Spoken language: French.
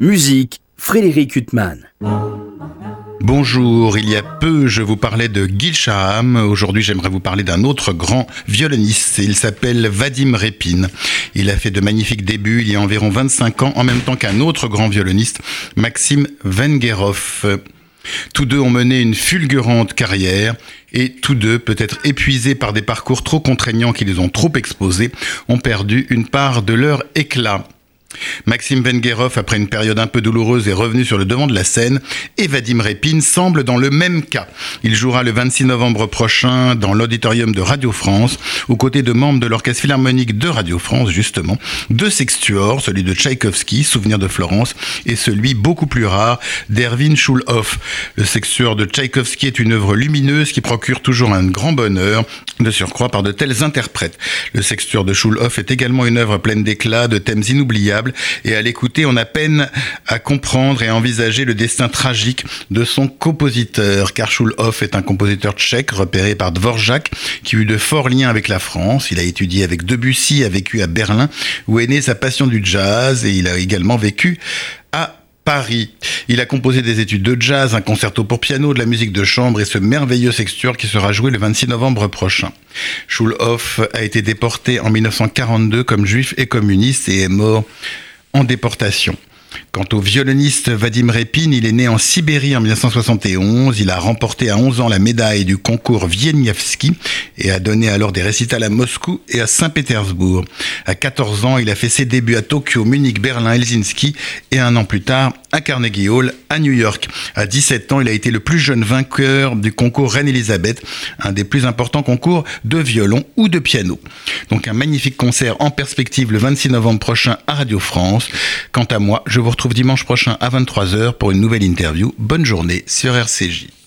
Musique, Frédéric Huttman. Bonjour, il y a peu je vous parlais de Gil Shaham, aujourd'hui j'aimerais vous parler d'un autre grand violoniste, il s'appelle Vadim Repin. Il a fait de magnifiques débuts il y a environ 25 ans en même temps qu'un autre grand violoniste, Maxime Vengerov. Tous deux ont mené une fulgurante carrière et tous deux, peut-être épuisés par des parcours trop contraignants qui les ont trop exposés, ont perdu une part de leur éclat. Maxime Vengerov, après une période un peu douloureuse, est revenu sur le devant de la scène et Vadim Repin semble dans le même cas. Il jouera le 26 novembre prochain dans l'auditorium de Radio France, aux côtés de membres de l'orchestre philharmonique de Radio France, justement, deux sextuors, celui de Tchaïkovski, Souvenir de Florence, et celui beaucoup plus rare d'Erwin Schulhoff. Le sextuor de Tchaïkovski est une œuvre lumineuse qui procure toujours un grand bonheur de surcroît par de tels interprètes. Le sextuor de Schulhoff est également une œuvre pleine d'éclat, de thèmes inoubliables, et à l'écouter, on a peine à comprendre et à envisager le destin tragique de son compositeur. Car Schulhoff est un compositeur tchèque repéré par Dvorak qui eut de forts liens avec la France. Il a étudié avec Debussy, a vécu à Berlin où est née sa passion du jazz et il a également vécu à Paris. Il a composé des études de jazz, un concerto pour piano, de la musique de chambre et ce merveilleux sextuor qui sera joué le 26 novembre prochain. Schulhoff a été déporté en 1942 comme juif et communiste et est mort en déportation. Quant au violoniste Vadim Repin, il est né en Sibérie en 1971. Il a remporté à 11 ans la médaille du concours Wieniawski et a donné alors des récitals à Moscou et à Saint-Pétersbourg. À 14 ans, il a fait ses débuts à Tokyo, Munich, Berlin, Helsinki et un an plus tard à Carnegie Hall à New York. À 17 ans, il a été le plus jeune vainqueur du concours Reine Elisabeth, un des plus importants concours de violon ou de piano. Donc un magnifique concert en perspective le 26 novembre prochain à Radio France. Quant à moi, je vous retrouve dimanche prochain à 23h pour une nouvelle interview. Bonne journée sur RCJ.